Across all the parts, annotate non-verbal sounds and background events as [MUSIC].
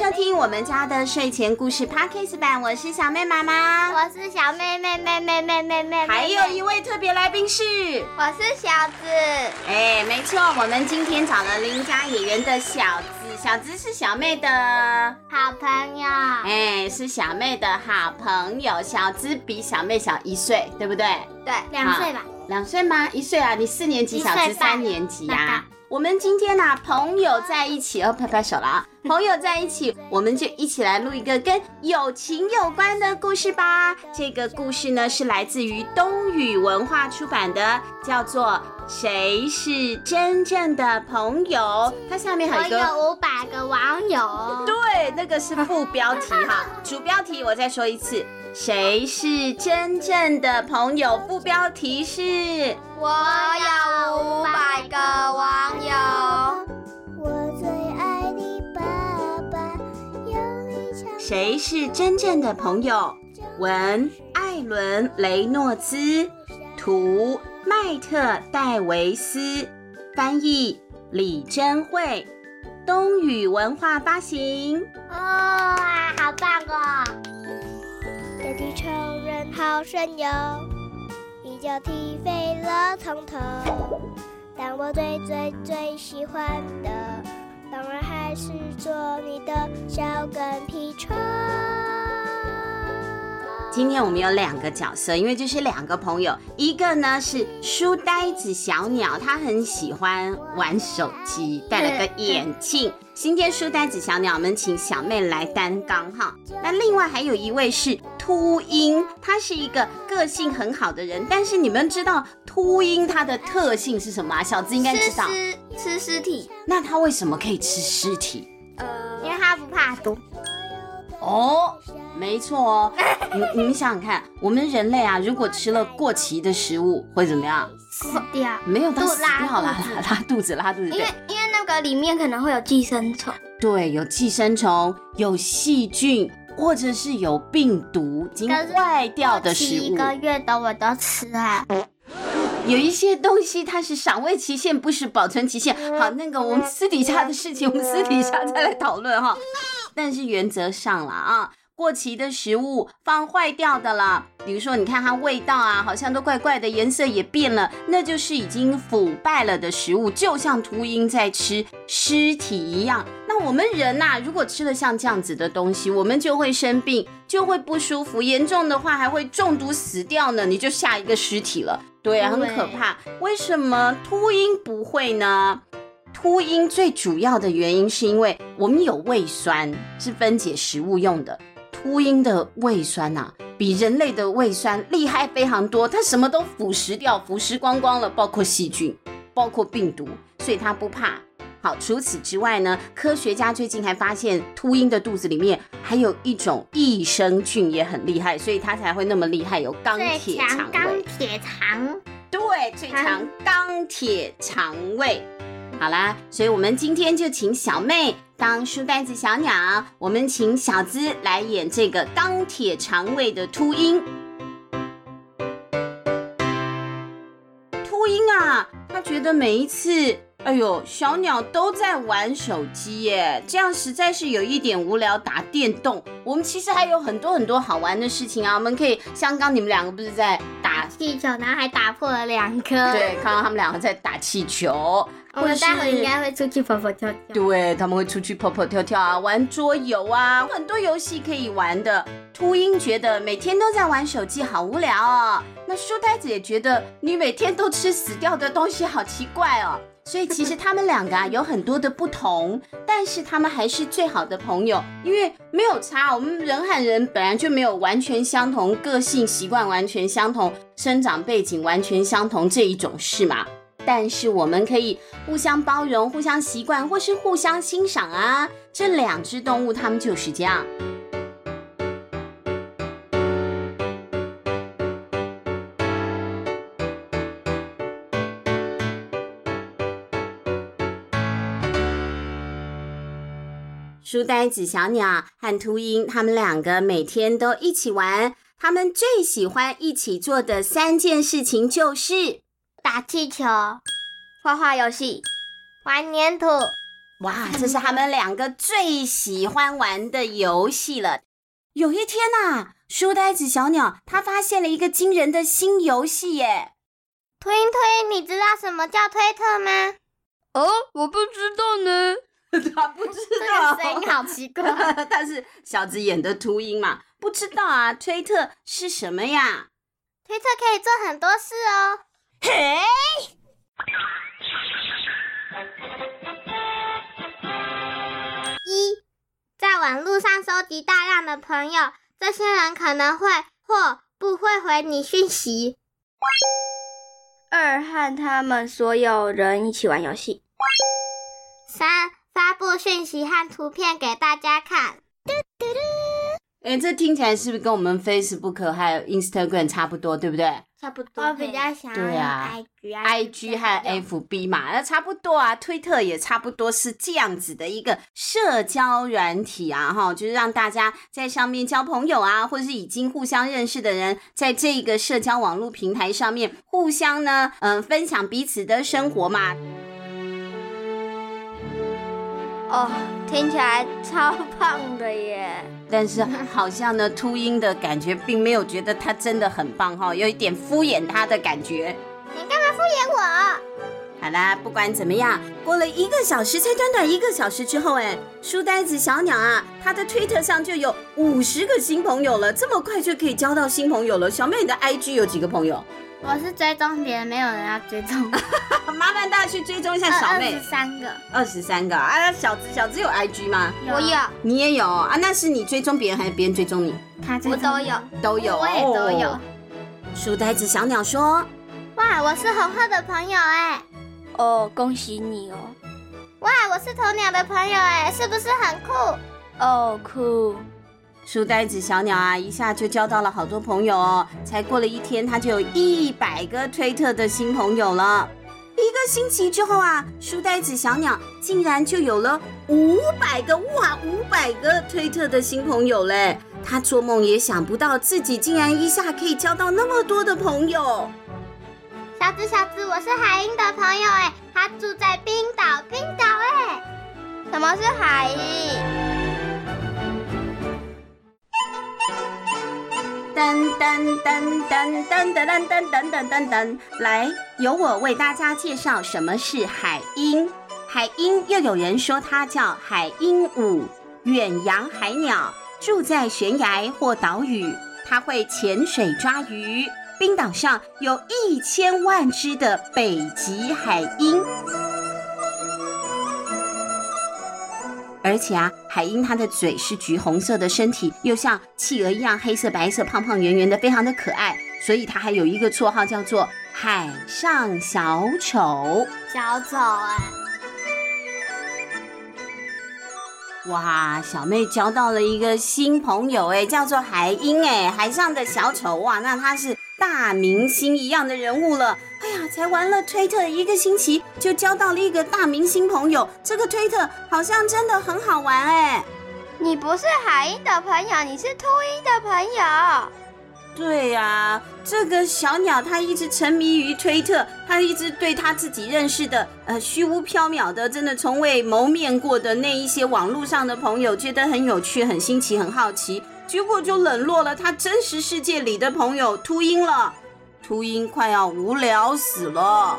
收听我们家的睡前故事 Podcast 版，我是小妹妈妈，我是小妹妹妹妹妹妹妹，还有一位特别来宾是，我是小子。哎，没错，我们今天找了邻家演员的小子，小子是小妹的好朋友，哎，是小妹的好朋友，小子比小妹小一岁，对不对？对，两岁吧。两岁吗？一岁啊，你四年级，小子三年级呀。我们今天呢、啊，朋友在一起哦，拍拍手了啊！朋友在一起，我们就一起来录一个跟友情有关的故事吧。这个故事呢，是来自于东雨文化出版的，叫做《谁是真正的朋友》。它下面还有一个五百个网友，对，那个是副标题哈。[LAUGHS] 主标题我再说一次。谁是真正的朋友？副标题是我有五百个网友。我最爱的爸爸有一场。谁是真正的朋友？文艾伦雷诺兹，图麦特戴维斯，翻译李珍慧，冬雨文化发行。哇、哦，好棒哦！有地球人好神勇，一脚踢飞了从头。但我最最最喜欢的，当然还是做你的小跟屁虫。今天我们有两个角色，因为这是两个朋友，一个呢是书呆子小鸟，他很喜欢玩手机，戴了个眼镜。今天书呆子小鸟，我们请小妹来担纲哈。那另外还有一位是秃鹰，他是一个个性很好的人，但是你们知道秃鹰它的特性是什么啊？小子应该知道，吃吃尸体。那他为什么可以吃尸体？呃，因为他不怕毒。哦。没错哦，[LAUGHS] 你你们想想看，我们人类啊，如果吃了过期的食物，会怎么样？死掉？没有，都死掉了，拉 [LAUGHS] 拉肚子，拉肚子。因为因为那个里面可能会有寄生虫。对，有寄生虫，有细菌，或者是有病毒，已经坏掉的食物。一个月的我都吃啊。有一些东西它是赏味期限，不是保存期限。好，那个我们私底下的事情，我们私底下再来讨论哈。但是原则上了啊。过期的食物放坏掉的了，比如说你看它味道啊，好像都怪怪的，颜色也变了，那就是已经腐败了的食物，就像秃鹰在吃尸体一样。那我们人呐、啊，如果吃了像这样子的东西，我们就会生病，就会不舒服，严重的话还会中毒死掉呢，你就下一个尸体了，对啊，很可怕。为什么秃鹰不会呢？秃鹰最主要的原因是因为我们有胃酸，是分解食物用的。秃鹰的胃酸呐、啊，比人类的胃酸厉害非常多，它什么都腐蚀掉，腐蚀光光了，包括细菌，包括病毒，所以它不怕。好，除此之外呢，科学家最近还发现秃鹰的肚子里面还有一种益生菌也很厉害，所以它才会那么厉害，有钢铁肠胃。钢铁肠，对，最强钢铁肠胃。好啦，所以我们今天就请小妹当书呆子小鸟，我们请小资来演这个钢铁肠胃的秃鹰。秃鹰啊，他觉得每一次，哎呦，小鸟都在玩手机耶，这样实在是有一点无聊。打电动，我们其实还有很多很多好玩的事情啊，我们可以像刚你们两个不是在打气球，然后还打破了两颗。对，看到他们两个在打气球。我们待会应该会出去跑跑跳跳，对，他们会出去跑跑跳跳啊，玩桌游啊，很多游戏可以玩的。秃鹰觉得每天都在玩手机好无聊哦，那书呆子也觉得你每天都吃死掉的东西好奇怪哦。所以其实他们两个啊 [LAUGHS] 有很多的不同，但是他们还是最好的朋友，因为没有差。我们人和人本来就没有完全相同，个性习惯完全相同，生长背景完全相同这一种事嘛。但是我们可以互相包容、互相习惯，或是互相欣赏啊！这两只动物，它们就是这样。书呆子小鸟和秃鹰，他们两个每天都一起玩。他们最喜欢一起做的三件事情就是。打气球、画画游戏、玩粘土。哇，这是他们两个最喜欢玩的游戏了。有一天呐、啊，书呆子小鸟他发现了一个惊人的新游戏耶！推推，你知道什么叫推特吗？哦，我不知道呢。[LAUGHS] 他不知道，这个声音好奇怪。[LAUGHS] 但是小子演的秃鹰嘛？不知道啊，推特是什么呀？推特可以做很多事哦。嘿，一，在网络上收集大量的朋友，这些人可能会或不会回你讯息。二，和他们所有人一起玩游戏。三。发布讯息和图片给大家看。哎，这听起来是不是跟我们 Facebook 还有 Instagram 差不多，对不对？差不多。我比较想对啊，IG 啊，IG 和 FB 嘛，那差不多啊。推特也差不多是这样子的一个社交软体啊，哈，就是让大家在上面交朋友啊，或者是已经互相认识的人，在这个社交网络平台上面互相呢，嗯、呃，分享彼此的生活嘛。哦，听起来超棒的耶！但是好像呢，秃鹰的感觉并没有觉得他真的很棒哈，有一点敷衍他的感觉。你干嘛敷衍我？好啦，不管怎么样，过了一个小时，才短短一个小时之后，哎，书呆子小鸟啊，他的推特上就有五十个新朋友了，这么快就可以交到新朋友了。小妹，你的 IG 有几个朋友？我是追踪别人，没有人要追踪。[LAUGHS] 麻烦大家去追踪一下小妹。二十三个。二十三个啊！小子，小子有 IG 吗？有我有。你也有啊？那是你追踪别人还是别人追踪你？他追踪。我都有。都有。我也都有。书呆子小鸟说：“哇，我是红鹤的朋友哎。”哦，恭喜你哦。哇，我是鸵鸟的朋友哎，是不是很酷？哦，酷。书呆子小鸟啊，一下就交到了好多朋友哦。才过了一天，他就有一百个推特的新朋友了。一个星期之后啊，书呆子小鸟竟然就有了五百个哇，五百个推特的新朋友嘞！他做梦也想不到自己竟然一下可以交到那么多的朋友。小子，小子，我是海鹰的朋友哎，他住在冰岛，冰岛哎。什么是海鹰？噔噔噔噔噔噔噔噔噔噔噔，来，由我为大家介绍什么是海鹰。海鹰又有人说它叫海鹦鹉，远洋海鸟，住在悬崖或岛屿。它会潜水抓鱼。冰岛上有一千万只的北极海鹰。而且啊，海鹰它的嘴是橘红色的，身体又像企鹅一样黑色、白色、胖胖圆圆的，非常的可爱。所以它还有一个绰号叫做“海上小丑”。小丑啊！哇，小妹交到了一个新朋友哎，叫做海鹰哎，海上的小丑哇，那他是大明星一样的人物了。才玩了推特一个星期，就交到了一个大明星朋友。这个推特好像真的很好玩哎。你不是海英的朋友，你是秃鹰的朋友。对呀、啊，这个小鸟它一直沉迷于推特，它一直对它自己认识的呃虚无缥缈的，真的从未谋面过的那一些网络上的朋友，觉得很有趣、很新奇、很好奇，结果就冷落了它真实世界里的朋友秃鹰了。秃鹰快要无聊死了，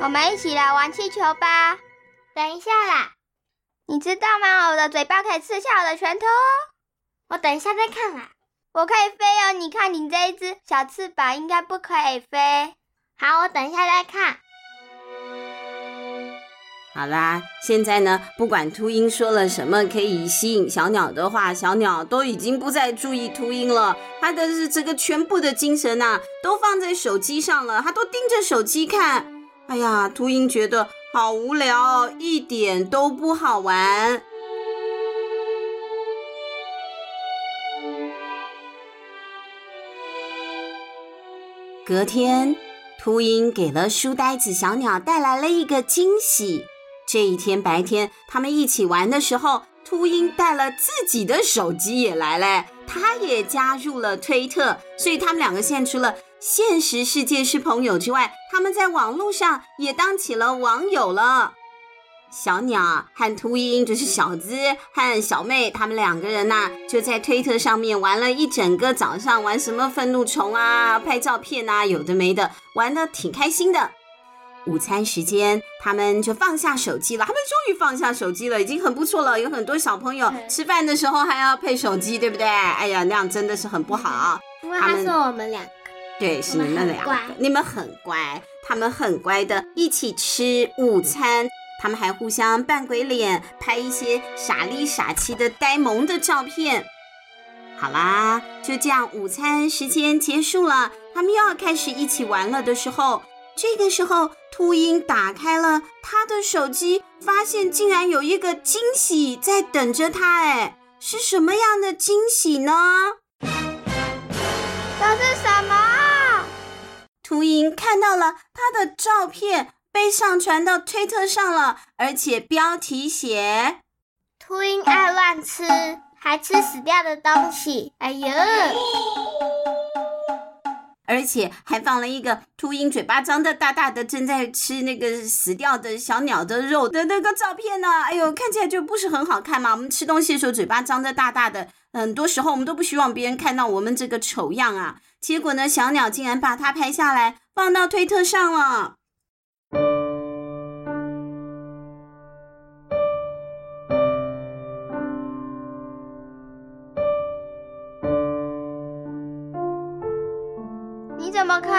我们一起来玩气球吧。等一下啦，你知道吗？我的嘴巴可以吃下我的拳头哦。我等一下再看啦。我可以飞哦，你看你这一只小翅膀应该不可以飞。好，我等一下再看。好啦，现在呢，不管秃鹰说了什么可以吸引小鸟的话，小鸟都已经不再注意秃鹰了。它的是这个全部的精神呐、啊，都放在手机上了，它都盯着手机看。哎呀，秃鹰觉得好无聊，一点都不好玩。隔天，秃鹰给了书呆子小鸟带来了一个惊喜。这一天白天，他们一起玩的时候，秃鹰带了自己的手机也来了，他也加入了推特，所以他们两个现除了现实世界是朋友之外，他们在网络上也当起了网友了。小鸟和秃鹰，就是小资和小妹，他们两个人呐、就在推特上面玩了一整个早上，玩什么愤怒虫啊，拍照片啊，有的没的，玩的挺开心的。午餐时间，他们就放下手机了。他们终于放下手机了，已经很不错了。有很多小朋友吃饭的时候还要配手机，对不对？哎呀，那样真的是很不好。因为他是我们两个，对，是你们两个，你们很乖，他们很乖的，一起吃午餐。他们还互相扮鬼脸，拍一些傻里傻气的呆萌的照片。好啦，就这样，午餐时间结束了，他们又要开始一起玩了的时候。这个时候，秃鹰打开了他的手机，发现竟然有一个惊喜在等着他。哎，是什么样的惊喜呢？这是什么？秃鹰看到了他的照片被上传到推特上了，而且标题写：“秃鹰爱乱吃，还吃死掉的东西。”哎呦！[LAUGHS] 而且还放了一个秃鹰嘴巴张的大大的，正在吃那个死掉的小鸟的肉的那个照片呢。哎呦，看起来就不是很好看嘛。我们吃东西的时候嘴巴张的大大的，很多时候我们都不希望别人看到我们这个丑样啊。结果呢，小鸟竟然把它拍下来放到推特上了。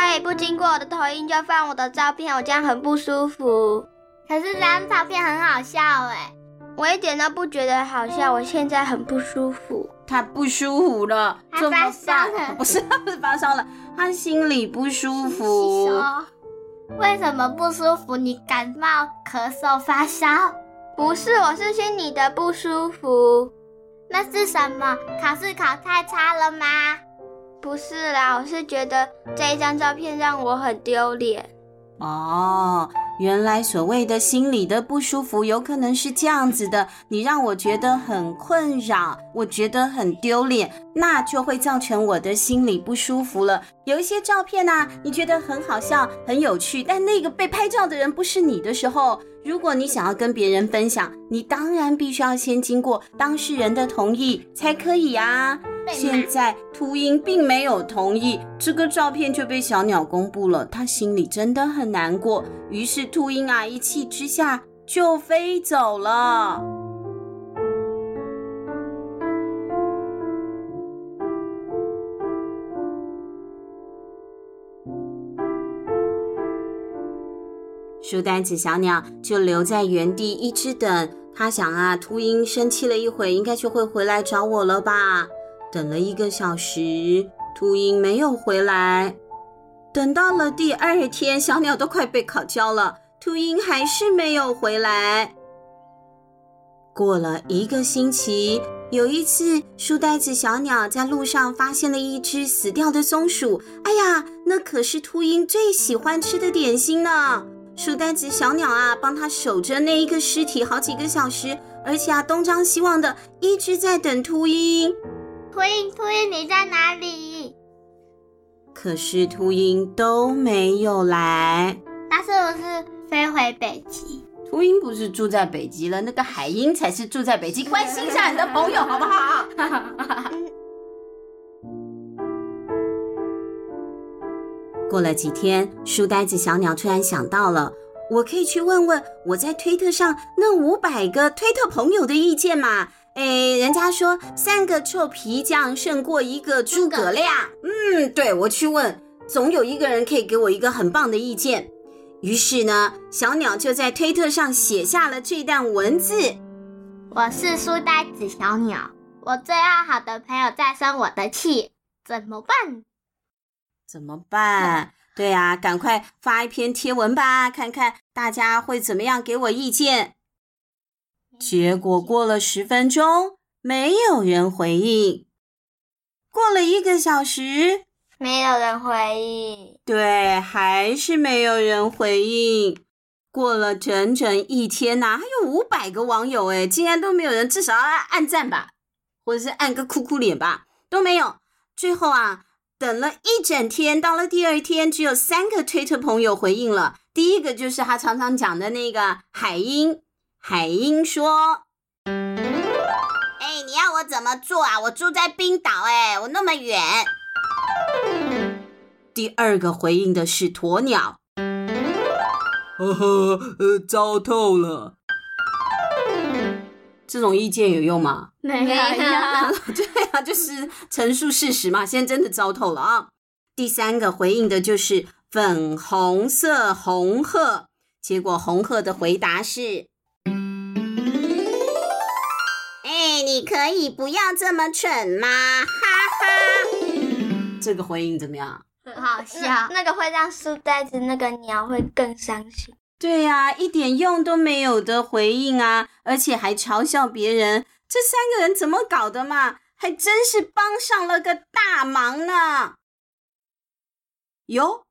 可以不经过我的同意就放我的照片？我这样很不舒服。可是这张照片很好笑哎，我一点都不觉得好笑。我现在很不舒服，他不舒服了，他发烧了，不是他不是发烧了，他心里不舒服。为什么不舒服？你感冒、咳嗽、发烧？不是，我是心里的不舒服。那是什么？考试考太差了吗？不是啦，我是觉得这一张照片让我很丢脸。哦，原来所谓的心里的不舒服，有可能是这样子的。你让我觉得很困扰，我觉得很丢脸，那就会造成我的心里不舒服了。有一些照片呢、啊，你觉得很好笑、很有趣，但那个被拍照的人不是你的时候，如果你想要跟别人分享，你当然必须要先经过当事人的同意才可以啊。现在秃鹰并没有同意，这个照片就被小鸟公布了，他心里真的很难过。于是秃鹰啊，一气之下就飞走了。书呆子小鸟就留在原地一直等，他想啊，秃鹰生气了一会，应该就会回来找我了吧。等了一个小时，秃鹰没有回来。等到了第二天，小鸟都快被烤焦了，秃鹰还是没有回来。过了一个星期，有一次，书呆子小鸟在路上发现了一只死掉的松鼠。哎呀，那可是秃鹰最喜欢吃的点心呢！书呆子小鸟啊，帮他守着那一个尸体好几个小时，而且啊，东张西望的一直在等秃鹰。秃鹰，秃鹰，你在哪里？可是秃鹰都没有来。它是不是飞回北极？秃鹰不是住在北极了，那个海鹰才是住在北极。关心一下你的朋友 [LAUGHS] 好不好？过了几天，书呆子小鸟突然想到了，我可以去问问我在推特上那五百个推特朋友的意见嘛。哎，人家说三个臭皮匠胜过一个诸葛亮。嗯，对，我去问，总有一个人可以给我一个很棒的意见。于是呢，小鸟就在推特上写下了这段文字：我是书呆子小鸟，我最要好的朋友在生我的气，怎么办？怎么办？对啊，赶快发一篇贴文吧，看看大家会怎么样给我意见。结果过了十分钟，没有人回应。过了一个小时，没有人回应。对，还是没有人回应。过了整整一天呐、啊，还有五百个网友诶，竟然都没有人，至少要按赞吧，或者是按个哭哭脸吧，都没有。最后啊，等了一整天，到了第二天，只有三个推特朋友回应了。第一个就是他常常讲的那个海英，海英说：“哎，你要我怎么做啊？我住在冰岛，哎，我那么远。”第二个回应的是鸵鸟，呵呵，呃，糟透了。这种意见有用吗？没有呀。[LAUGHS] 对啊，就是陈述事实嘛。现在真的糟透了啊！第三个回应的就是粉红色红鹤，结果红鹤的回答是：“你可以不要这么蠢吗？哈哈。”这个回应怎么样？很好笑。那，那个会让书呆子那个鸟会更伤心。对呀、啊，一点用都没有的回应啊，而且还嘲笑别人，这三个人怎么搞的嘛？还真是帮上了个大忙呢。哟，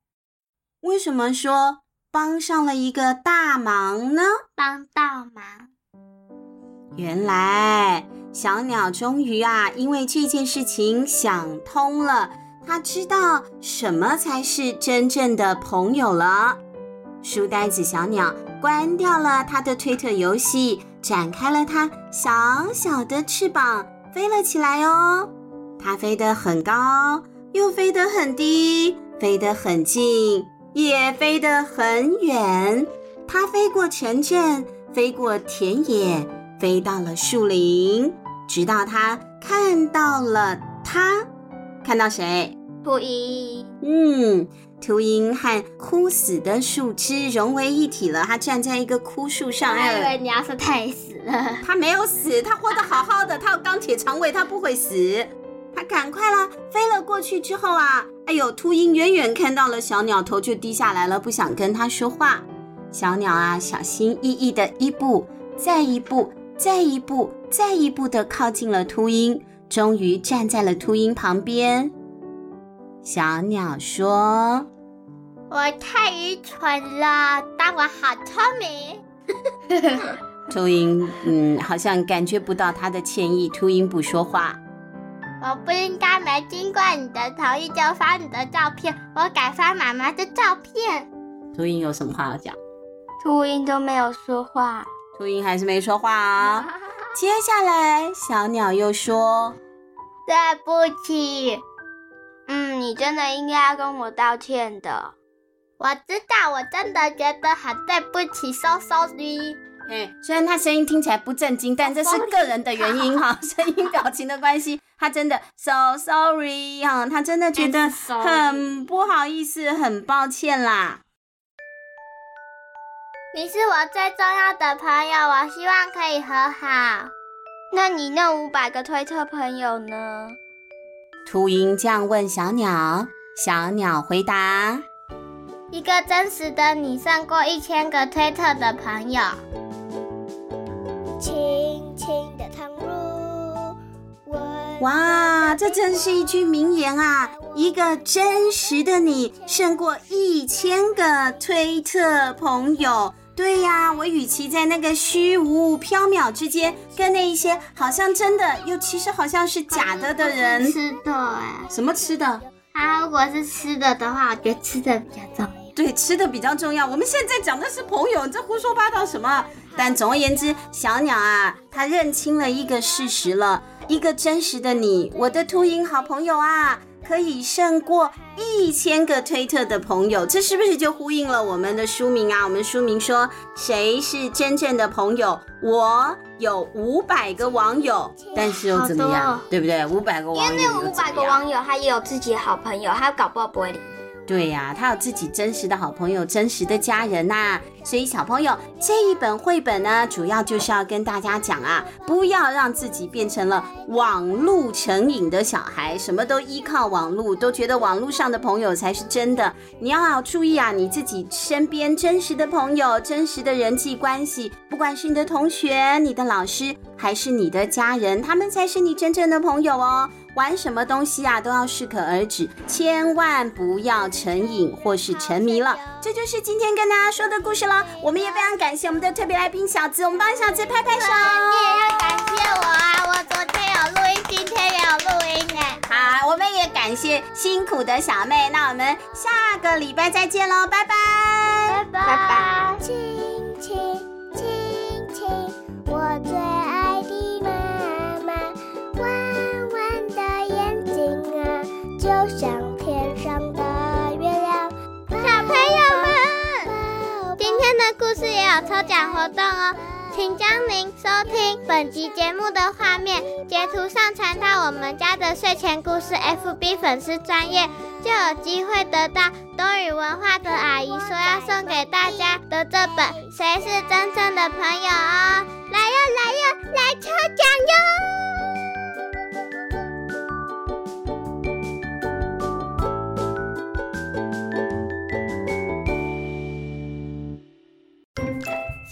为什么说帮上了一个大忙呢？帮倒忙。原来小鸟终于啊，因为这件事情想通了，他知道什么才是真正的朋友了。书呆子小鸟关掉了它的推特游戏，展开了它小小的翅膀，飞了起来哦。它飞得很高，又飞得很低，飞得很近，也飞得很远。它飞过城镇，飞过田野，飞到了树林，直到它看到了它，看到谁？秃鹰。嗯。秃鹰和枯死的树枝融为一体了。它站在一个枯树上。我以为你要说它也死了。它没有死，它活得好好的。它有钢铁肠胃，它不会死。它赶快啦，飞了过去之后啊，哎呦，秃鹰远远看到了小鸟，头就低下来了，不想跟它说话。小鸟啊，小心翼翼的一步，再一步，再一步，再一步的靠近了秃鹰，终于站在了秃鹰旁边。小鸟说：“我太愚蠢了，但我好聪明。[LAUGHS] ”秃鹰，嗯，好像感觉不到他的歉意。秃鹰不说话。我不应该没经过你的同意就发你的照片，我改发妈妈的照片。秃鹰有什么话要讲？秃鹰都没有说话。秃鹰还是没说话啊。[LAUGHS] 接下来，小鸟又说：“对不起。”嗯，你真的应该要跟我道歉的。我知道，我真的觉得很对不起，so sorry。嘿，虽然他声音听起来不正经，但这是个人的原因哈，[LAUGHS] 声音表情的关系，他真的 so sorry 哈，他真的觉得很不好意思，很抱歉啦。你是我最重要的朋友，我希望可以和好。那你那五百个推特朋友呢？秃鹰这样问小鸟，小鸟回答：“一个真实的你胜过一千个推特的朋友。”轻轻的躺入。哇，这真是一句名言啊！一个真实的你胜过一千个推特朋友。对呀，我与其在那个虚无缥缈之间，跟那一些好像真的又其实好像是假的的人，吃的哎，什么吃的？啊如果是吃的的话，我觉得吃的比较重要。对，吃的比较重要。我们现在讲的是朋友，你这胡说八道什么？但总而言之，小鸟啊，它认清了一个事实了，一个真实的你，我的秃鹰好朋友啊。可以胜过一千个推特的朋友，这是不是就呼应了我们的书名啊？我们书名说，谁是真正的朋友？我有五百个网友，但是又怎么样？哦、对不对？五百个网友，因为那五百个网友，他也有自己的好朋友，他搞不好不会理。对呀、他有自己真实的好朋友，真实的家人呐、所以小朋友，这一本绘本呢，主要就是要跟大家讲啊，不要让自己变成了网路成瘾的小孩，什么都依靠网路，都觉得网路上的朋友才是真的。你要注意啊，你自己身边真实的朋友、真实的人际关系，不管是你的同学、你的老师，还是你的家人，他们才是你真正的朋友哦。玩什么东西啊，都要适可而止，千万不要成瘾或是沉迷了。这就是今天跟大家说的故事了。我们也非常感谢我们的特别来宾小子，我们帮小子拍拍手。你也要感谢我啊，我昨天有录音，今天也有录音哎。好，我们也感谢辛苦的小妹，那我们下个礼拜再见喽，拜拜，拜拜。拜拜有抽奖活动哦。请将您收听本集节目的画面截图上传到我们家的睡前故事 FB 粉丝专业，就有机会得到多语文化的阿姨说要送给大家的这本《谁是真正的朋友》哦！来哟来哟来抽奖哟！